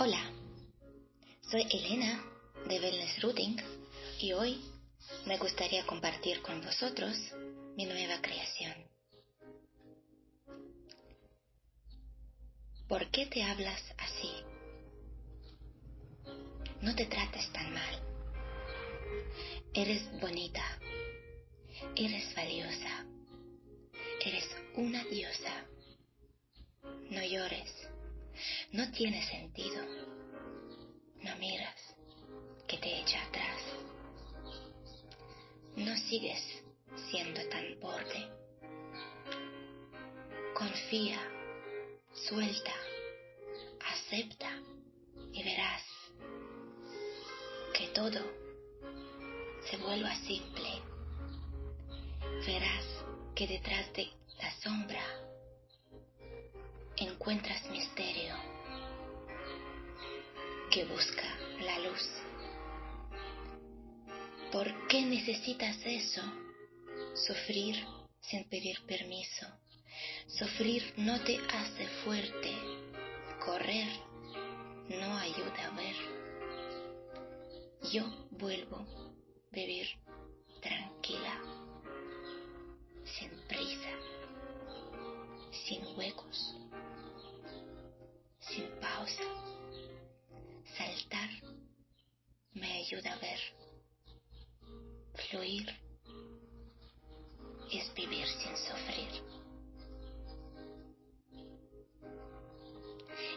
Hola, soy Elena de Wellness Routing y hoy me gustaría compartir con vosotros mi nueva creación. ¿Por qué te hablas así? No te trates tan mal. Eres bonita. Eres valiosa. Eres una diosa. No llores. No tiene sentido. No miras que te echa atrás. No sigues siendo tan borde. Confía, suelta, acepta y verás que todo se vuelva simple. Verás que detrás de la sombra encuentras misterio que busca la luz. ¿Por qué necesitas eso? Sufrir sin pedir permiso. Sufrir no te hace fuerte. Correr no ayuda a ver. Yo vuelvo a vivir tranquila, sin prisa, sin huecos, sin pausa. Me ayuda a ver. Fluir es vivir sin sufrir.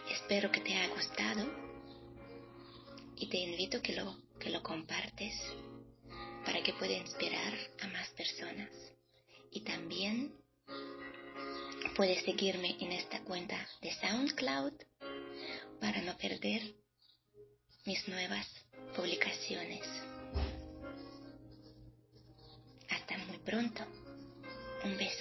Espero que te haya gustado y te invito que lo, que lo compartes para que pueda inspirar a más personas. Y también puedes seguirme en esta cuenta de SoundCloud para no perder mis nuevas publicaciones. Hasta muy pronto. Un beso.